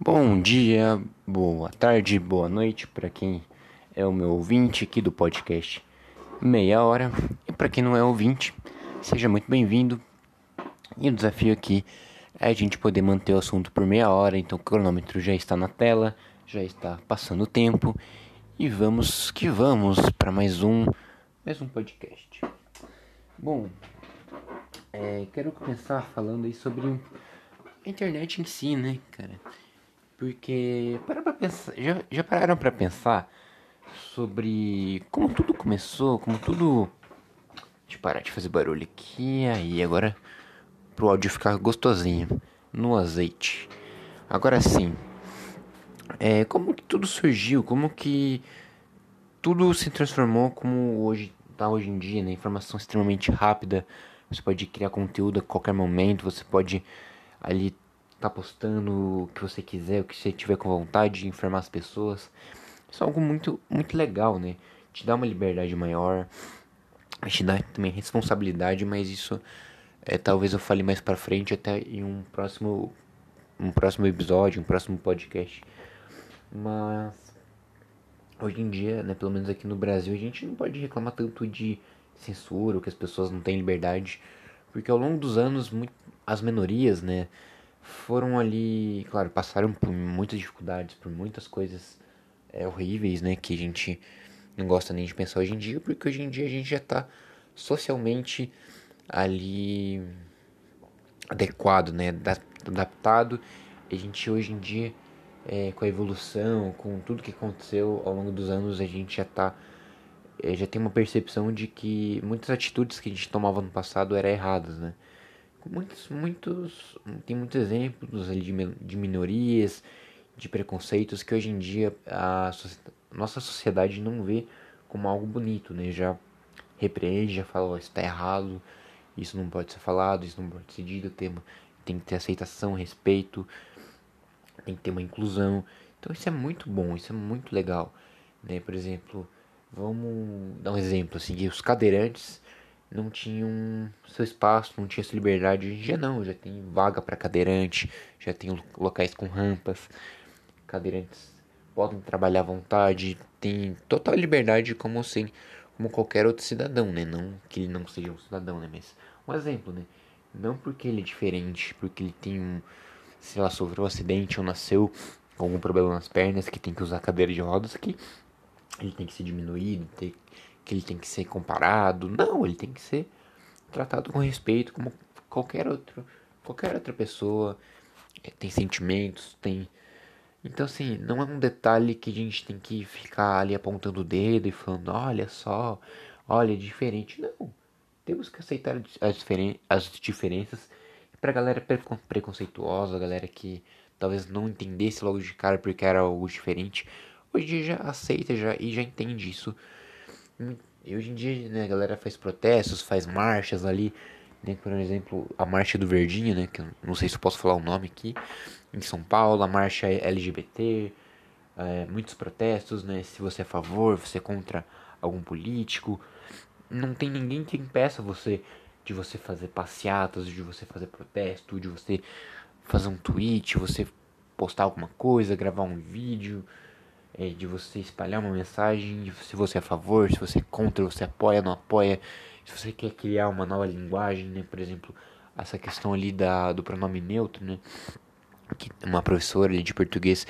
Bom dia, boa tarde, boa noite para quem é o meu ouvinte aqui do podcast Meia Hora e para quem não é ouvinte, seja muito bem-vindo. E o desafio aqui é a gente poder manter o assunto por meia hora, então o cronômetro já está na tela, já está passando o tempo e vamos que vamos para mais um mais um podcast. Bom, é, quero começar falando aí sobre a internet em si, né, cara? Porque para pra pensar, já, já pararam para pensar sobre como tudo começou, como tudo. Deixa eu parar de fazer barulho aqui, aí agora pro áudio ficar gostosinho no azeite. Agora sim, é, como que tudo surgiu, como que tudo se transformou como hoje tá hoje em dia, né? Informação extremamente rápida, você pode criar conteúdo a qualquer momento, você pode ali tá postando o que você quiser, o que você tiver com vontade de informar as pessoas. Isso é algo muito, muito legal, né? Te dá uma liberdade maior, te dá também responsabilidade, mas isso é, talvez eu fale mais para frente até em um próximo um próximo episódio, um próximo podcast. Mas hoje em dia, né, pelo menos aqui no Brasil, a gente não pode reclamar tanto de censura, ou que as pessoas não têm liberdade, porque ao longo dos anos muito, as minorias, né, foram ali, claro, passaram por muitas dificuldades, por muitas coisas é, horríveis, né, que a gente não gosta nem de pensar hoje em dia, porque hoje em dia a gente já está socialmente ali adequado, né, adaptado. A gente hoje em dia, é, com a evolução, com tudo que aconteceu ao longo dos anos, a gente já está é, já tem uma percepção de que muitas atitudes que a gente tomava no passado eram erradas, né? Muitos, muitos, tem muitos exemplos de minorias, de preconceitos que hoje em dia a nossa sociedade não vê como algo bonito, né? Já repreende, já fala, oh, isso está errado, isso não pode ser falado, isso não pode ser dito, tem, tem que ter aceitação, respeito, tem que ter uma inclusão. Então isso é muito bom, isso é muito legal, né? Por exemplo, vamos dar um exemplo assim, os cadeirantes não tinham seu espaço, não tinha sua liberdade. Hoje em dia não, já tem vaga para cadeirante, já tem locais com rampas, cadeirantes podem trabalhar à vontade, tem total liberdade como assim, como qualquer outro cidadão, né? Não que ele não seja um cidadão, né? Mas um exemplo, né? Não porque ele é diferente, porque ele tem um, sei lá, sofreu um acidente ou nasceu com algum problema nas pernas que tem que usar cadeira de rodas que ele tem que ser diminuído, tem, que ele tem que ser comparado. Não, ele tem que ser tratado com respeito como qualquer outro, qualquer outra pessoa. É, tem sentimentos, tem. Então, assim, não é um detalhe que a gente tem que ficar ali apontando o dedo e falando: olha só, olha, é diferente. Não. Temos que aceitar as, diferen as diferenças. Pra galera preconceituosa, galera que talvez não entendesse logo de cara porque era algo diferente, hoje já aceita já, e já entende isso e hoje em dia, né, a galera faz protestos, faz marchas ali, né, por exemplo, a marcha do Verdinho, né, que não sei se eu posso falar o nome aqui, em São Paulo, a marcha LGBT, é, muitos protestos, né, se você é a favor, você é contra algum político, não tem ninguém que impeça você de você fazer passeatas, de você fazer protesto, de você fazer um tweet, você postar alguma coisa, gravar um vídeo, é, de você espalhar uma mensagem, se você é a favor, se você é contra, você apoia, não apoia, se você quer criar uma nova linguagem, né? Por exemplo, essa questão ali da, do pronome neutro, né? Que uma professora de português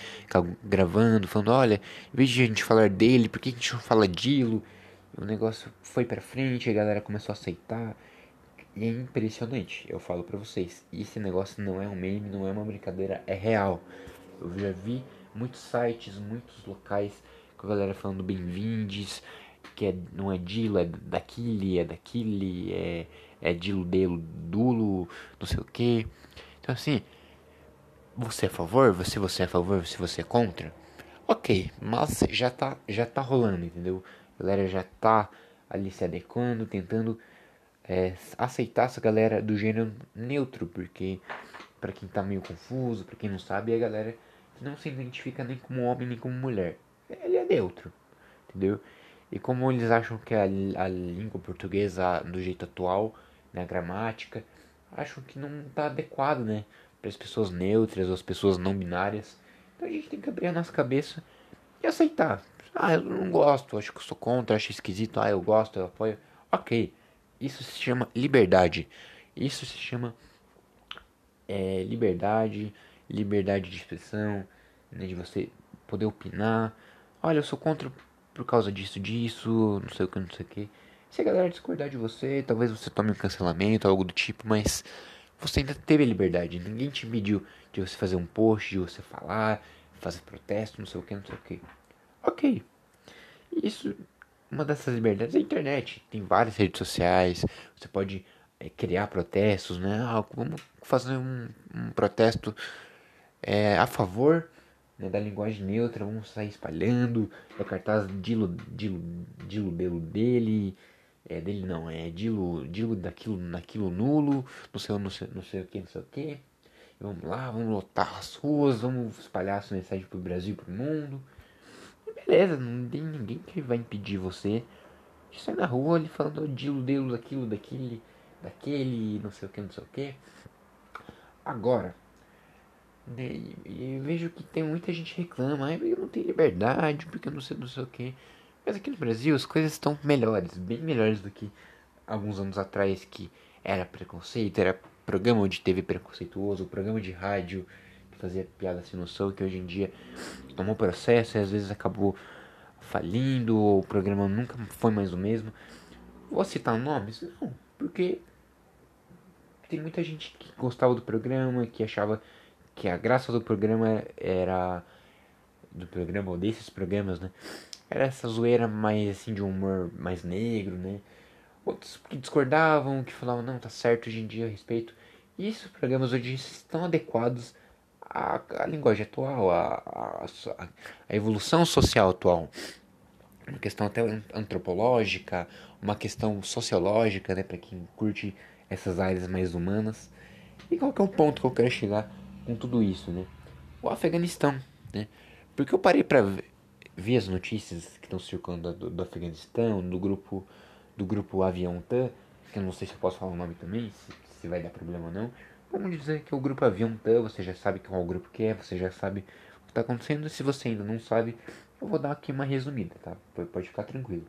gravando, falando, olha, em vez de a gente falar dele, por que a gente não fala dilo? O negócio foi pra frente, a galera começou a aceitar. E é impressionante, eu falo pra vocês. Esse negócio não é um meme, não é uma brincadeira, é real. Eu já vi muitos sites, muitos locais com a galera falando bem-vindes, que é, não é Dilo, é daquele, é daquele, é, é Dilo, Delo, Dulo, não sei o que. Então assim, você é a favor? Você, você é a favor? Se você é contra? Ok, mas já tá, já tá rolando, entendeu? A galera já tá ali se adequando, tentando é, aceitar essa galera do gênero neutro, porque para quem tá meio confuso, para quem não sabe, a galera não se identifica nem como homem nem como mulher. Ele é neutro, entendeu? E como eles acham que a, a língua portuguesa, do jeito atual, na né, gramática, acham que não está adequado, né? Para as pessoas neutras ou as pessoas não binárias. Então a gente tem que abrir a nossa cabeça e aceitar. Ah, eu não gosto, acho que eu sou contra, acho esquisito. Ah, eu gosto, eu apoio. Ok, isso se chama liberdade. Isso se chama é, liberdade, liberdade de expressão, né, de você poder opinar. Olha, eu sou contra por causa disso, disso, não sei o que, não sei o que. Se a galera discordar de você, talvez você tome um cancelamento, algo do tipo, mas você ainda teve liberdade. Ninguém te impediu de você fazer um post, de você falar, fazer protesto, não sei o que, não sei o que. Ok. Isso, uma dessas liberdades é a internet. Tem várias redes sociais, você pode é, criar protestos, né? Ah, vamos fazer um, um protesto é, a favor né, da linguagem neutra, vamos sair espalhando, o cartaz Dilo, Dilo, Dilo Belo dele, é dele não, é Dilo, Dilo daquilo, naquilo nulo, não sei, não sei, não sei o que, não sei o que. Vamos lá, vamos lotar as ruas, vamos espalhar essa mensagem pro Brasil, pro mundo. E beleza, não tem ninguém que vai impedir você de sair na rua ali falando Dilo, Dilo, daquilo, daquele, daquele, não sei o que, não sei o que. Agora, né, e, vejo que tem muita gente reclama, ah, eu não tenho liberdade, porque eu não sei, não sei o que. Mas aqui no Brasil as coisas estão melhores, bem melhores do que alguns anos atrás que era preconceito, era programa de TV preconceituoso, programa de rádio que fazia piada sem noção, que hoje em dia tomou processo e às vezes acabou falindo, ou o programa nunca foi mais o mesmo. Vou citar nomes? Não, porque tem muita gente que gostava do programa, que achava que a graça do programa era do programa ou desses programas, né? Era essa zoeira mais assim de um humor mais negro, né? Outros que discordavam, que falavam, não, tá certo, hoje em dia eu respeito. E esses programas hoje estão adequados à, à linguagem atual, à, à, à evolução social atual. Uma questão até antropológica, uma questão sociológica, né, para quem curte essas áreas mais humanas. E qual que é o ponto que eu quero chegar com tudo isso, né? O Afeganistão, né? Porque eu parei para ver as notícias que estão circulando do, do, Afeganistão, do grupo do grupo Avião TAN, que eu não sei se eu posso falar o nome também, se, se vai dar problema ou não. Vamos dizer que é o grupo Avião TAN, você já sabe qual o grupo que é, você já sabe o que está acontecendo. Se você ainda não sabe, eu vou dar aqui uma resumida, tá? Pode ficar tranquilo.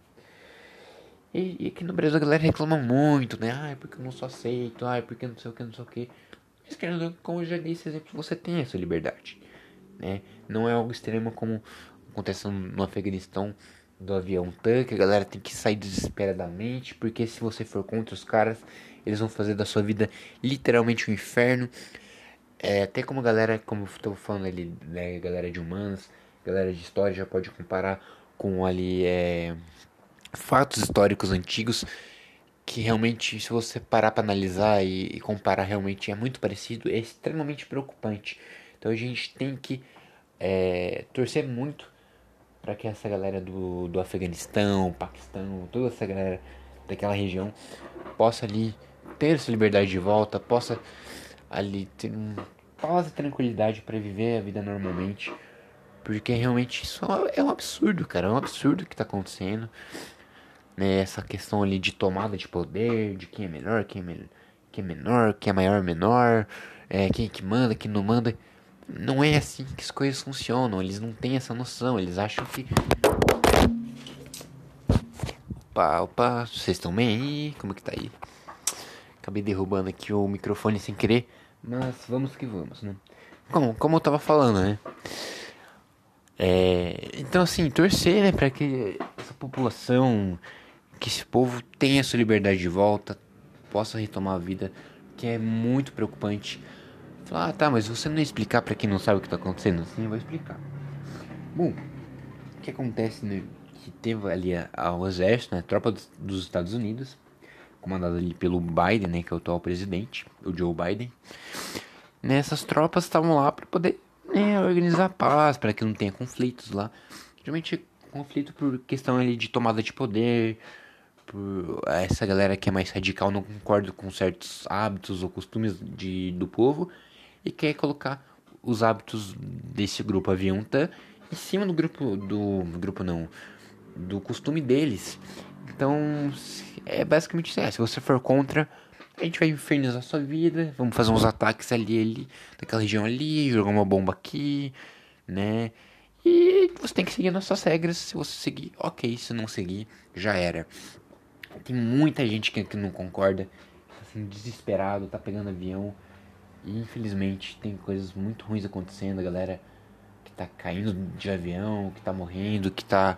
E, e aqui no Brasil a galera reclama muito, né? Ai, porque eu não sou aceito, ai, porque não sei o que, não sei o que. Mas querendo, como eu já disse, exemplo, você tem essa liberdade. Né? Não é algo extremo como acontece no Afeganistão do avião tanque, a galera tem que sair desesperadamente, porque se você for contra os caras, eles vão fazer da sua vida literalmente um inferno. É, até como a galera, como eu estou falando ali, né, galera de humanas, galera de história já pode comparar com ali é, fatos históricos antigos que realmente, se você parar para analisar e, e, comparar, realmente é muito parecido, é extremamente preocupante. Então a gente tem que é, torcer muito para que essa galera do, do Afeganistão, Paquistão, toda essa galera daquela região possa ali ter essa liberdade de volta, possa ali ter um tranquilidade para viver a vida normalmente. Porque realmente isso é um absurdo, cara. É um absurdo que tá acontecendo né, essa questão ali de tomada de poder, de quem é melhor, quem é, me quem é menor, quem é maior, menor, é, quem é que manda, quem não manda. Não é assim que as coisas funcionam, eles não têm essa noção, eles acham que. Opa, opa, vocês estão bem aí? Como que tá aí? Acabei derrubando aqui o microfone sem querer, mas vamos que vamos, né? Como, como eu tava falando, né? É, então, assim, torcer, né, pra que essa população que esse povo tenha sua liberdade de volta, possa retomar a vida, que é muito preocupante. Falar, ah, tá, mas você não explicar para quem não sabe o que tá acontecendo? Sim, eu vou explicar. Bom, o que acontece, né, que teve ali a, o exército, né, tropa dos, dos Estados Unidos, comandada ali pelo Biden, né, que é o atual presidente, o Joe Biden. Nessas tropas estavam lá para poder né, organizar a paz, para que não tenha conflitos lá. Geralmente conflito por questão ali de tomada de poder, por essa galera que é mais radical não concorda com certos hábitos ou costumes de, do povo e quer colocar os hábitos desse grupo avianta em cima do grupo do grupo não do costume deles então é basicamente isso é, se você for contra a gente vai infernizar sua vida vamos fazer uns ataques ali ali daquela região ali jogar uma bomba aqui né? E você tem que seguir nossas regras. Se você seguir, ok. Se não seguir, já era. Tem muita gente que, que não concorda, tá assim, desesperado, tá pegando avião. E infelizmente tem coisas muito ruins acontecendo, a galera que tá caindo de avião, que tá morrendo, que tá.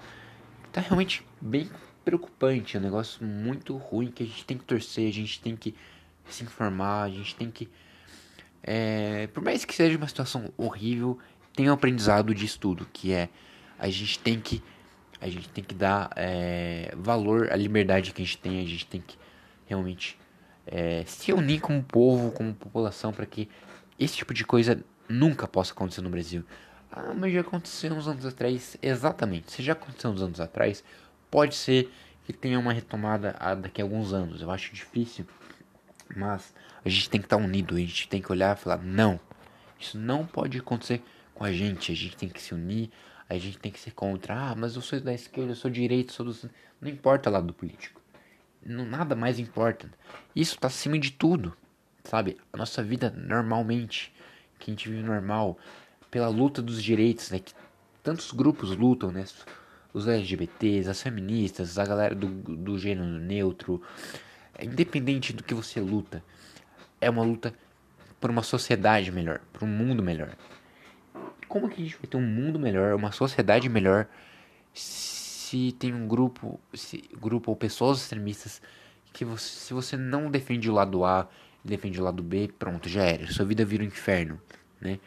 Que tá realmente bem preocupante. É um negócio muito ruim que a gente tem que torcer, a gente tem que se informar, a gente tem que. É, por mais que seja uma situação horrível, tem um aprendizado disso tudo, que é a gente tem que a gente tem que dar é, valor à liberdade que a gente tem, a gente tem que realmente é, se unir como povo, como população, para que esse tipo de coisa nunca possa acontecer no Brasil. Ah, mas já aconteceu uns anos atrás, exatamente. Se já aconteceu uns anos atrás, pode ser que tenha uma retomada daqui a alguns anos. Eu acho difícil, mas a gente tem que estar unido, a gente tem que olhar e falar: não, isso não pode acontecer com a gente, a gente tem que se unir, a gente tem que ser contra. Ah, mas eu sou da esquerda, eu sou direito, sou do. Não importa lado político. Não, nada mais importa. Isso está acima de tudo, sabe? A nossa vida normalmente, que a gente vive normal, pela luta dos direitos, né? Que tantos grupos lutam, né? Os LGBTs, as feministas, a galera do, do gênero neutro. Independente do que você luta, é uma luta por uma sociedade melhor, por um mundo melhor como que a gente vai ter um mundo melhor, uma sociedade melhor, se tem um grupo, se, grupo ou pessoas extremistas que você, se você não defende o lado A, defende o lado B, pronto, já era. Sua vida vira um inferno, né?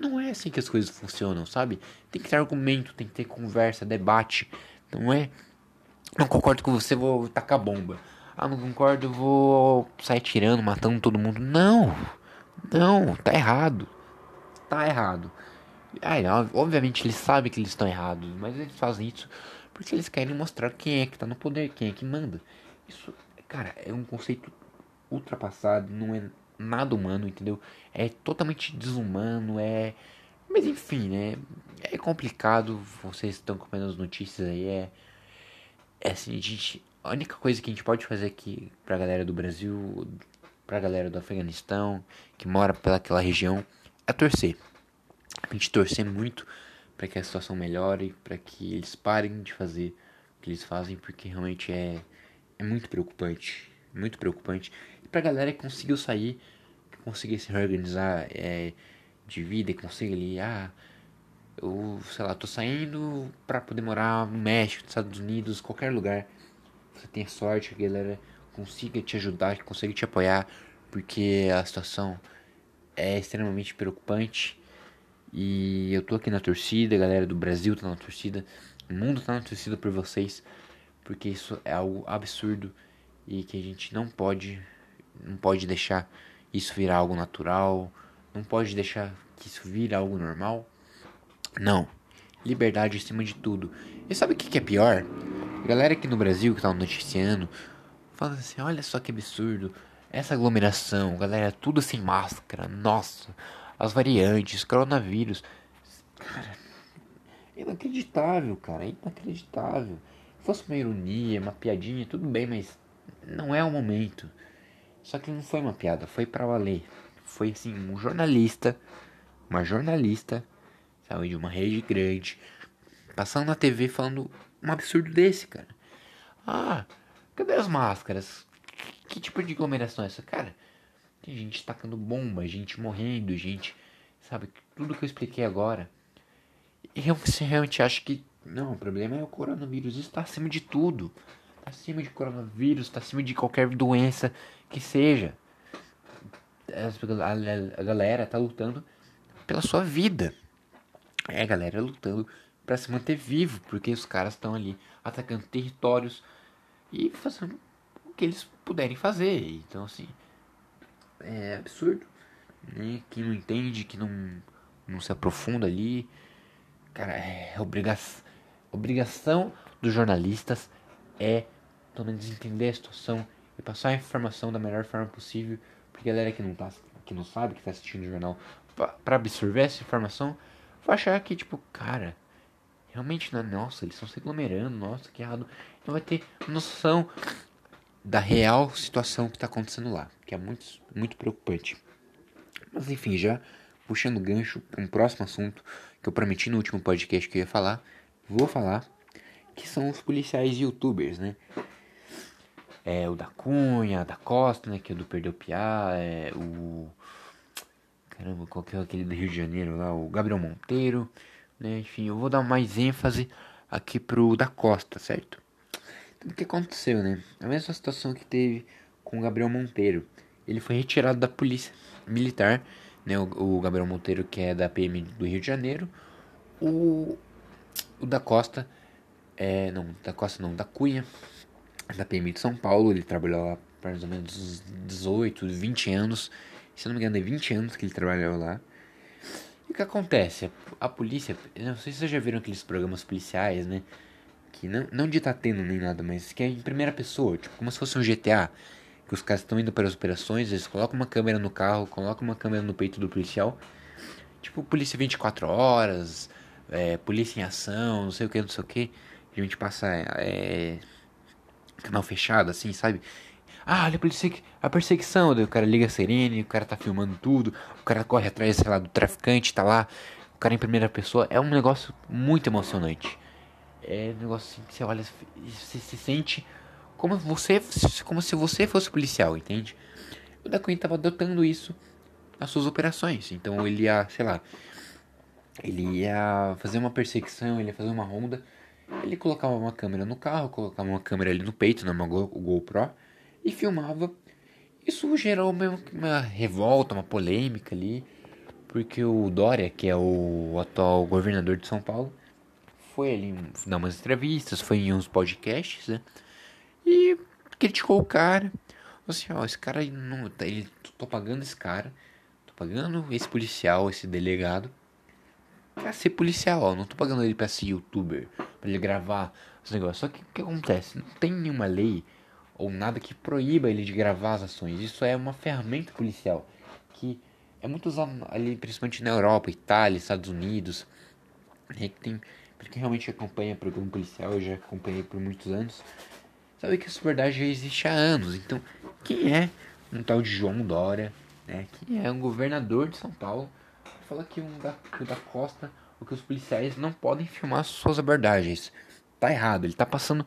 Não é assim que as coisas funcionam, sabe? Tem que ter argumento, tem que ter conversa, debate. Não é. Não concordo com você, vou tacar bomba. Ah, não concordo, vou sair tirando, matando todo mundo. Não! Não, tá errado. Tá errado. Ah, obviamente eles sabem que eles estão errados, mas eles fazem isso porque eles querem mostrar quem é que tá no poder, quem é que manda. Isso, cara, é um conceito ultrapassado, não é nada humano, entendeu? É totalmente desumano, é. Mas enfim, né? É complicado, vocês estão acompanhando as notícias aí, é. É assim, gente. A única coisa que a gente pode fazer aqui pra galera do Brasil, pra galera do Afeganistão, que mora pelaquela região, é torcer a gente torcer muito para que a situação melhore, para que eles parem de fazer o que eles fazem, porque realmente é, é muito preocupante, muito preocupante. E pra galera que conseguiu sair, que conseguiu se reorganizar é, de vida, e conseguir ali, ah, eu, sei lá, tô saindo para poder morar no México, nos Estados Unidos, qualquer lugar. Você tenha sorte, que a galera consiga te ajudar, que consiga te apoiar, porque a situação é extremamente preocupante e eu tô aqui na torcida, a galera do Brasil tá na torcida, o mundo tá na torcida por vocês, porque isso é algo absurdo e que a gente não pode não pode deixar isso virar algo natural, não pode deixar que isso vire algo normal. Não. Liberdade acima de tudo. E sabe o que, que é pior? A galera aqui no Brasil que tá noticiando, falando assim, olha só que absurdo, essa aglomeração, galera, tudo sem máscara, nossa, as variantes, coronavírus. Cara, inacreditável, cara, inacreditável. Se fosse uma ironia, uma piadinha, tudo bem, mas não é o momento. Só que não foi uma piada, foi para valer. Foi assim, um jornalista, uma jornalista, sabe, de uma rede grande, passando na TV falando um absurdo desse, cara. Ah, cadê as máscaras? Que tipo de aglomeração é essa? Cara, tem gente tacando bomba, gente morrendo, gente. Sabe? Tudo que eu expliquei agora. Eu realmente acho que. Não, o problema é o coronavírus. Isso está acima de tudo. Está acima de coronavírus, está acima de qualquer doença que seja. A, galera tá lutando pela sua vida. É a galera lutando para se manter vivo, porque os caras estão ali atacando territórios e fazendo o que eles puderem fazer. Então, assim, é absurdo. Né? Quem não entende, que não, não se aprofunda ali. Cara, é obriga obrigação dos jornalistas é pelo menos entender a situação e passar a informação da melhor forma possível. Porque a galera que não, tá, que não sabe, que tá assistindo o jornal, para absorver essa informação, vai achar que, tipo, cara, realmente não é, nossa, eles estão se aglomerando, nossa, que errado. Não vai ter noção da real situação que está acontecendo lá, que é muito, muito preocupante. Mas enfim, já puxando gancho para um próximo assunto que eu prometi no último podcast que eu ia falar, vou falar, que são os policiais youtubers, né? É o da Cunha, da Costa, né? Que é do Perdeu Piá, é o. Caramba, qual que é aquele do Rio de Janeiro lá? O Gabriel Monteiro, né? Enfim, eu vou dar mais ênfase aqui pro da Costa, certo? Então, o que aconteceu, né? A mesma situação que teve com o Gabriel Monteiro. Ele foi retirado da polícia militar, né? O, o Gabriel Monteiro, que é da PM do Rio de Janeiro. O, o da Costa, é, não, da Costa não, da Cunha, da PM de São Paulo. Ele trabalhou lá por mais ou menos 18, 20 anos. Se não me engano, é 20 anos que ele trabalhou lá. E o que acontece? A polícia, não sei se vocês já viram aqueles programas policiais, né? Que não, não de tá tendo nem nada, mas que é em primeira pessoa, tipo como se fosse um GTA. Que os caras estão indo para as operações, eles colocam uma câmera no carro, colocam uma câmera no peito do policial. Tipo, polícia 24 horas, é, polícia em ação, não sei o que, não sei o que. A gente passa é, canal fechado, assim, sabe? Ah, olha a, perseguição. O cara liga a sirene, o cara tá filmando tudo, o cara corre atrás, sei lá, do traficante, tá lá, o cara em primeira pessoa. É um negócio muito emocionante. É um negócio assim que você olha você se sente como você como se você fosse policial, entende? O da Queen tava adotando isso nas suas operações. Então ele ia, sei lá, ele ia fazer uma perseguição, ele ia fazer uma ronda ele colocava uma câmera no carro, colocava uma câmera ali no peito, numa GoPro, e filmava. Isso gerou uma, uma revolta, uma polêmica ali, porque o Dória, que é o atual governador de São Paulo, foi ali dar umas entrevistas, foi em uns podcasts, né? E criticou o cara. Assim, ó, esse cara não. Tá, ele, tô pagando esse cara, tô pagando esse policial, esse delegado, pra ser policial, ó. Não tô pagando ele pra ser youtuber para ele gravar os negócios. Só que o que acontece? Não tem nenhuma lei ou nada que proíba ele de gravar as ações. Isso é uma ferramenta policial que é muito usado ali, principalmente na Europa, Itália, Estados Unidos. Né, que tem, porque realmente acompanha programa policial, eu já acompanhei por muitos anos. Sabe que essa verdade já existe há anos. Então, quem é um tal de João Dória, né? Quem é um governador de São Paulo, fala que um da, da Costa porque os policiais não podem filmar suas abordagens. Tá errado, ele tá passando.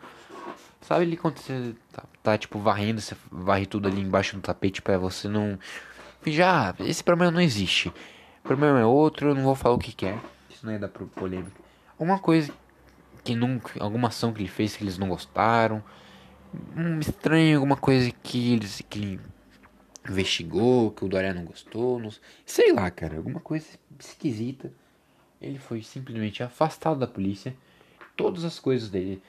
Sabe ele quando você tá, tá, tipo varrendo, você varre tudo ali embaixo do tapete para você não. Já, esse problema não existe. O problema é outro, eu não vou falar o que, que é. Isso não é da polêmica. Uma coisa que nunca. Alguma ação que ele fez que eles não gostaram. Um estranho, alguma coisa que eles. Que ele investigou, que o Dória não gostou. Não, sei lá, cara. Alguma coisa esquisita. Ele foi simplesmente afastado da polícia. Todas as coisas dele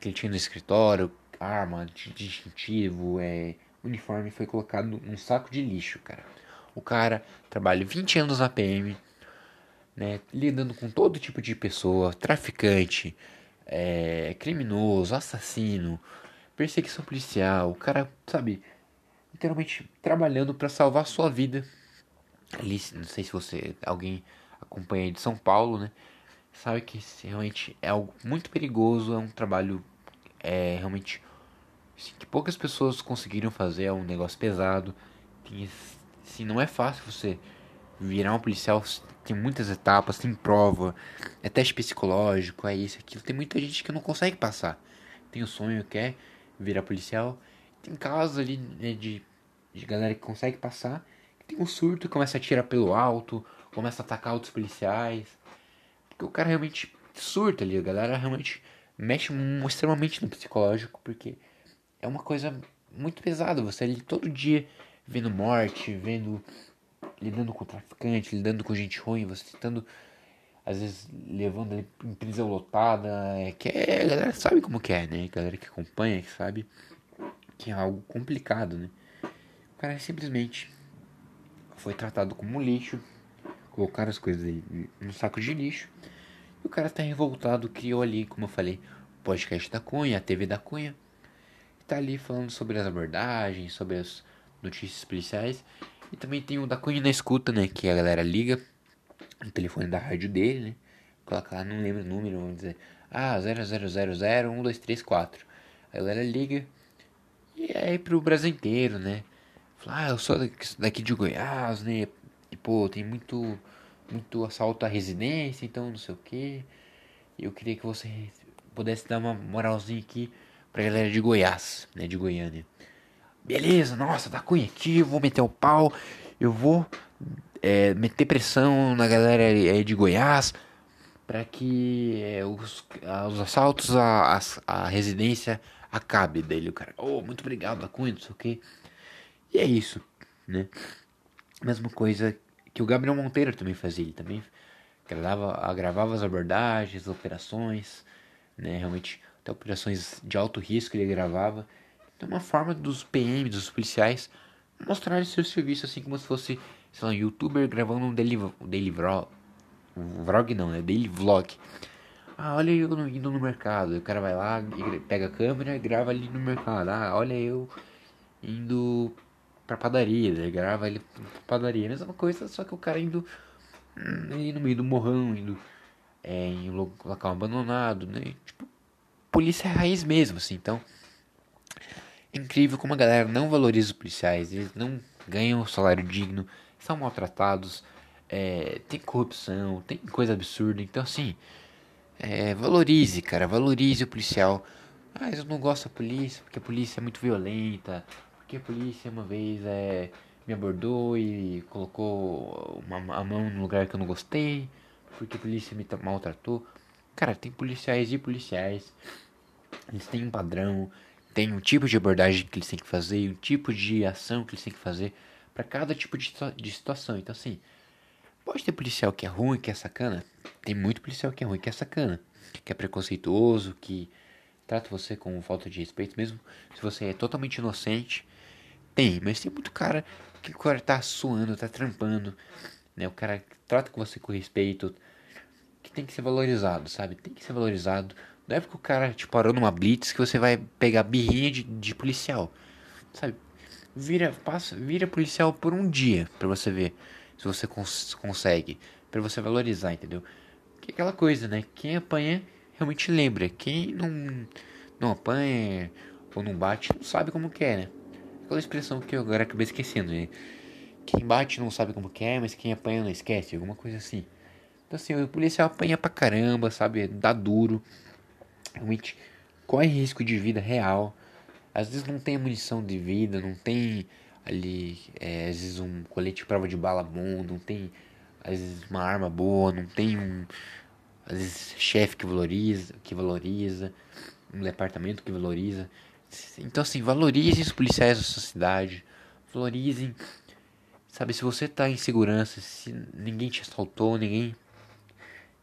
que ele tinha no escritório, arma, distintivo, é, uniforme, foi colocado num saco de lixo, cara. O cara trabalha 20 anos na PM, né, lidando com todo tipo de pessoa, traficante, é, criminoso, assassino, perseguição policial, o cara, sabe, literalmente trabalhando para salvar a sua vida. Ali, não sei se você, alguém acompanha de São Paulo, né? Sabe que realmente é algo muito perigoso, é um trabalho é realmente assim, que poucas pessoas conseguiram fazer, é um negócio pesado. Tem, assim, não é fácil você virar um policial, tem muitas etapas, tem prova, é teste psicológico, é isso, aquilo. Tem muita gente que não consegue passar. Tem o sonho, quer virar policial. Tem casos ali né, de, de galera que consegue passar, tem um surto começa a atirar pelo alto, começa a atacar outros policiais. Porque o cara realmente surta ali, a galera realmente mexe extremamente no psicológico, porque é uma coisa muito pesada. Você ali todo dia vendo morte, vendo. Lidando com traficante, lidando com gente ruim, você tentando. Às vezes levando ele em prisão lotada. É, que é, a galera sabe como que é, né? A galera que acompanha, que sabe que é algo complicado, né? O cara simplesmente foi tratado como lixo, colocaram as coisas dele no saco de lixo. E o cara tá revoltado, criou ali, como eu falei, o podcast da Cunha, a TV da Cunha. E tá ali falando sobre as abordagens, sobre as notícias policiais. E também tem o da Cunha na escuta, né? Que a galera liga no telefone da rádio dele, né? Coloca lá, não lembro o número, vamos dizer. Ah, 00001234. A galera liga. E aí pro Brasil inteiro, né? Fala, ah, eu sou daqui de Goiás, né? pô, tem muito, muito assalto à residência, então não sei o que. Eu queria que você pudesse dar uma moralzinha aqui pra galera de Goiás, né, de Goiânia. Beleza, nossa, da Cunha aqui, vou meter o pau, eu vou é, meter pressão na galera de Goiás para que é, os, os assaltos à, à, residência acabe dele. O cara, oh, muito obrigado, da Cunha, não sei o que. E é isso, né? Mesma coisa que o Gabriel Monteiro também fazia, ele também gravava, gravava as abordagens, operações, né? Realmente, até operações de alto risco ele gravava. Então, uma forma dos PMs, dos policiais, mostrarem seu serviço assim como se fosse, sei lá, um youtuber gravando um daily, um daily vlog. Um vlog não, né? Daily vlog. Ah, olha eu indo no mercado. O cara vai lá, pega a câmera e grava ali no mercado. Ah, olha eu indo pra padaria. Ele grava ele pra padaria. Mesma coisa, só que o cara indo hum, ali no meio do morrão, indo é, em local abandonado, né? Tipo, polícia raiz mesmo, assim. Então, é incrível como a galera não valoriza os policiais, eles não ganham salário digno, são maltratados, é, tem corrupção, tem coisa absurda. Então, assim, é, valorize, cara, valorize o policial. Ah, eu não gosto da polícia porque a polícia é muito violenta, porque a polícia uma vez é, me abordou e colocou uma, a mão no lugar que eu não gostei, porque a polícia me maltratou. Cara, tem policiais e policiais, eles têm um padrão, tem um tipo de abordagem que eles têm que fazer, um tipo de ação que eles têm que fazer para cada tipo de, de situação. Então, assim, pode ter policial que é ruim, que é sacana. Tem muito policial que é ruim, que é sacana, que é preconceituoso, que trata você com falta de respeito, mesmo se você é totalmente inocente. Tem, mas tem muito cara que o cara tá suando, tá trampando, né? O cara trata com você com respeito, que tem que ser valorizado, sabe? Tem que ser valorizado. Não é porque o cara te parou numa blitz que você vai pegar birrinha de, de policial. Sabe? Vira, passa, vira policial por um dia pra você ver se você cons consegue. para você valorizar, entendeu? Que é aquela coisa, né? Quem apanha realmente lembra. Quem não, não apanha ou não bate não sabe como que é, né? Aquela expressão que eu agora acabei esquecendo, né? Quem bate não sabe como que é, mas quem apanha não esquece, alguma coisa assim. Então assim, o policial apanha pra caramba, sabe? Dá duro realmente corre risco de vida real. Às vezes não tem munição de vida, não tem ali, é, às vezes um colete de prova de bala bom, não tem às vezes uma arma boa, não tem um às vezes chefe que valoriza, que valoriza, um departamento que valoriza. Então assim, valorizem os policiais da sua cidade, valorizem, sabe, se você tá em segurança, se ninguém te assaltou, ninguém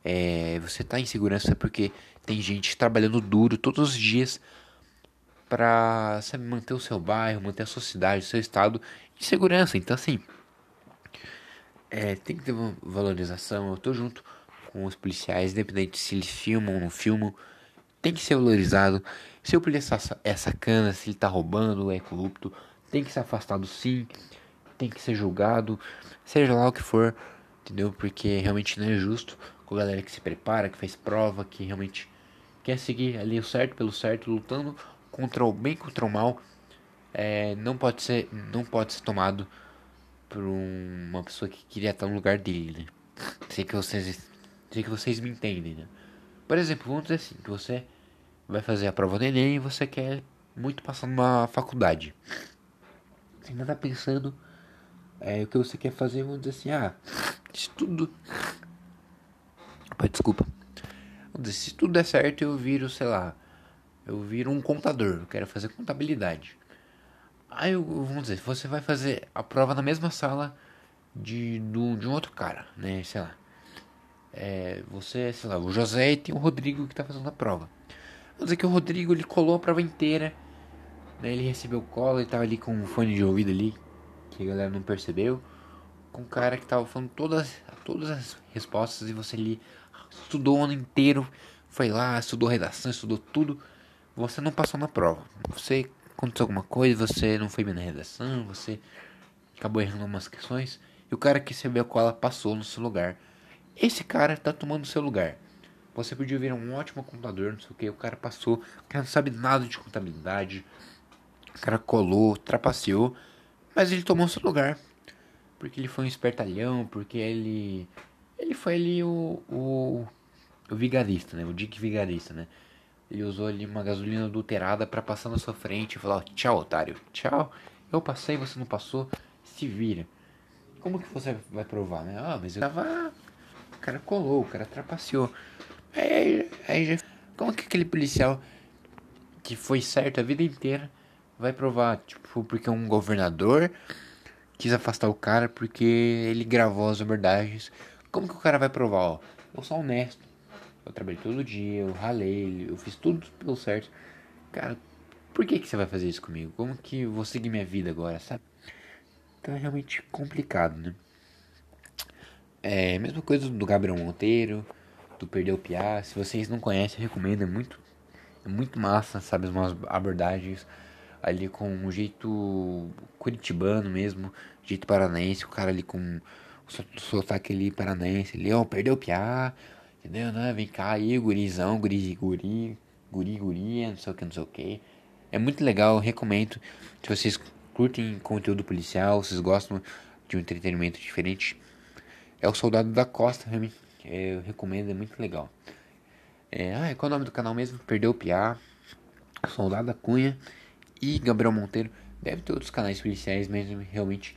é, você tá em segurança porque tem gente trabalhando duro todos os dias para manter o seu bairro, manter a sua cidade, o seu estado em segurança. Então, assim, é, tem que ter uma valorização. Eu tô junto com os policiais, independente se eles filmam ou não filmam, tem que ser valorizado. Se o policial é sacana, se ele tá roubando, é corrupto, tem que ser afastado sim, tem que ser julgado, seja lá o que for, entendeu? Porque realmente não é justo com a galera que se prepara, que faz prova, que realmente quer seguir ali o certo pelo certo, lutando contra o bem contra o mal, é, não pode ser não pode ser tomado por um, uma pessoa que queria estar no lugar dele, né? Sei que vocês sei que vocês me entendem, né? Por exemplo, vamos dizer assim, que você vai fazer a prova do Enem e você quer muito passar numa faculdade. Você ainda tá pensando é, o que você quer fazer, vamos dizer assim, ah, estudo. Desculpa se tudo der certo, eu viro, sei lá, eu viro um contador, eu quero fazer contabilidade. Aí, eu, vamos dizer, você vai fazer a prova na mesma sala de, do, de um outro cara, né, sei lá. É, você, sei lá, o José e tem o Rodrigo que tá fazendo a prova. Vamos dizer que o Rodrigo, ele colou a prova inteira, né, ele recebeu cola, ele tava ali com um fone de ouvido ali, que a galera não percebeu. Com um cara que tava falando todas, todas as respostas e você ali estudou o ano inteiro, foi lá, estudou redação, estudou tudo, você não passou na prova. Você aconteceu alguma coisa, você não foi bem na redação, você acabou errando algumas questões, e o cara que recebeu a cola passou no seu lugar. Esse cara tá tomando o seu lugar. Você podia vir um ótimo contador, não sei o que, o cara passou, o cara não sabe nada de contabilidade, o cara colou, trapaceou, mas ele tomou seu lugar. porque ele foi um espertalhão, porque ele. Ele foi ali o. o, o vigarista, né? O Dick vigarista, né? Ele usou ali uma gasolina adulterada para passar na sua frente e falar: Tchau, otário, tchau. Eu passei, você não passou, se vira. Como que você vai provar, né? Ah, mas eu tava. O cara colou, o cara trapaceou. Aí, aí já. Como que aquele policial que foi certo a vida inteira vai provar? Tipo, porque um governador quis afastar o cara porque ele gravou as abordagens. Como que o cara vai provar? Ó, eu sou honesto. Eu trabalhei todo dia, eu ralei, eu fiz tudo pelo certo. Cara, por que, que você vai fazer isso comigo? Como que vou seguir minha vida agora, sabe? Então é realmente complicado, né? É, mesma coisa do Gabriel Monteiro, do Perdeu Piá. Se vocês não conhecem, recomendo. É muito, é muito massa, sabe? Umas abordagens ali com um jeito curitibano mesmo, jeito paranaense. O cara ali com o sotaque ali paranaense. Ali, Perdeu Piá, entendeu? Né? Vem cá aí, gurizão, guri, guri, guri, não sei o que, não sei o que. É muito legal, recomendo. Se vocês curtem conteúdo policial, vocês gostam de um entretenimento diferente, é o Soldado da Costa, realmente. É, eu recomendo, é muito legal. É, ah, qual é o nome do canal mesmo? Perdeu o Piá, Soldado da Cunha e Gabriel Monteiro. Deve ter outros canais policiais mesmo, realmente.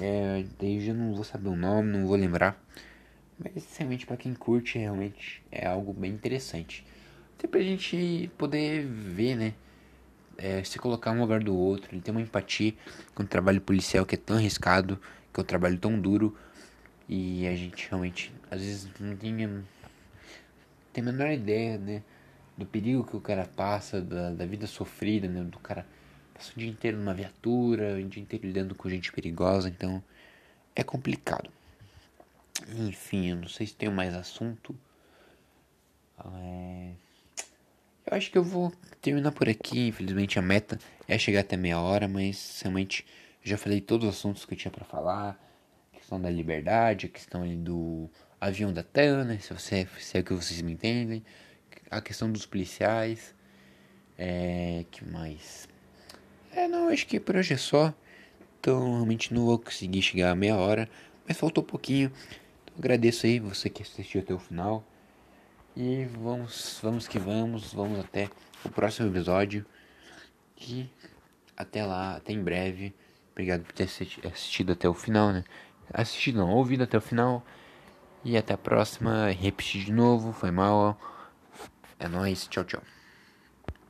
É, daí já não vou saber o nome, não vou lembrar. Mas realmente para quem curte, realmente é algo bem interessante. Até pra gente poder ver, né? É, se colocar um lugar do outro, ele tem uma empatia com o trabalho policial que é tão arriscado, que é um trabalho tão duro e a gente realmente, às vezes, não tinha tem a menor ideia, né? Do perigo que o cara passa, da, da vida sofrida, né? Do cara passa o dia inteiro numa viatura, o dia inteiro lidando com gente perigosa, então é complicado. Enfim, eu não sei se tenho mais assunto. É... Eu acho que eu vou terminar por aqui. Infelizmente a meta é chegar até meia hora, mas realmente já falei todos os assuntos que eu tinha para falar questão da liberdade, a questão ali do avião da TAN, né? Se, você, se é que vocês me entendem. A questão dos policiais. É. que mais? É, não, acho que por hoje é só. Então, realmente não vou conseguir chegar a meia hora. Mas faltou um pouquinho. Então, agradeço aí você que assistiu até o final. E vamos, vamos que vamos. Vamos até o próximo episódio. E até lá, até em breve. Obrigado por ter assistido até o final, né? assistido não, ouvido até o final. E até a próxima. Repetir de novo, foi mal. É nóis, tchau, tchau.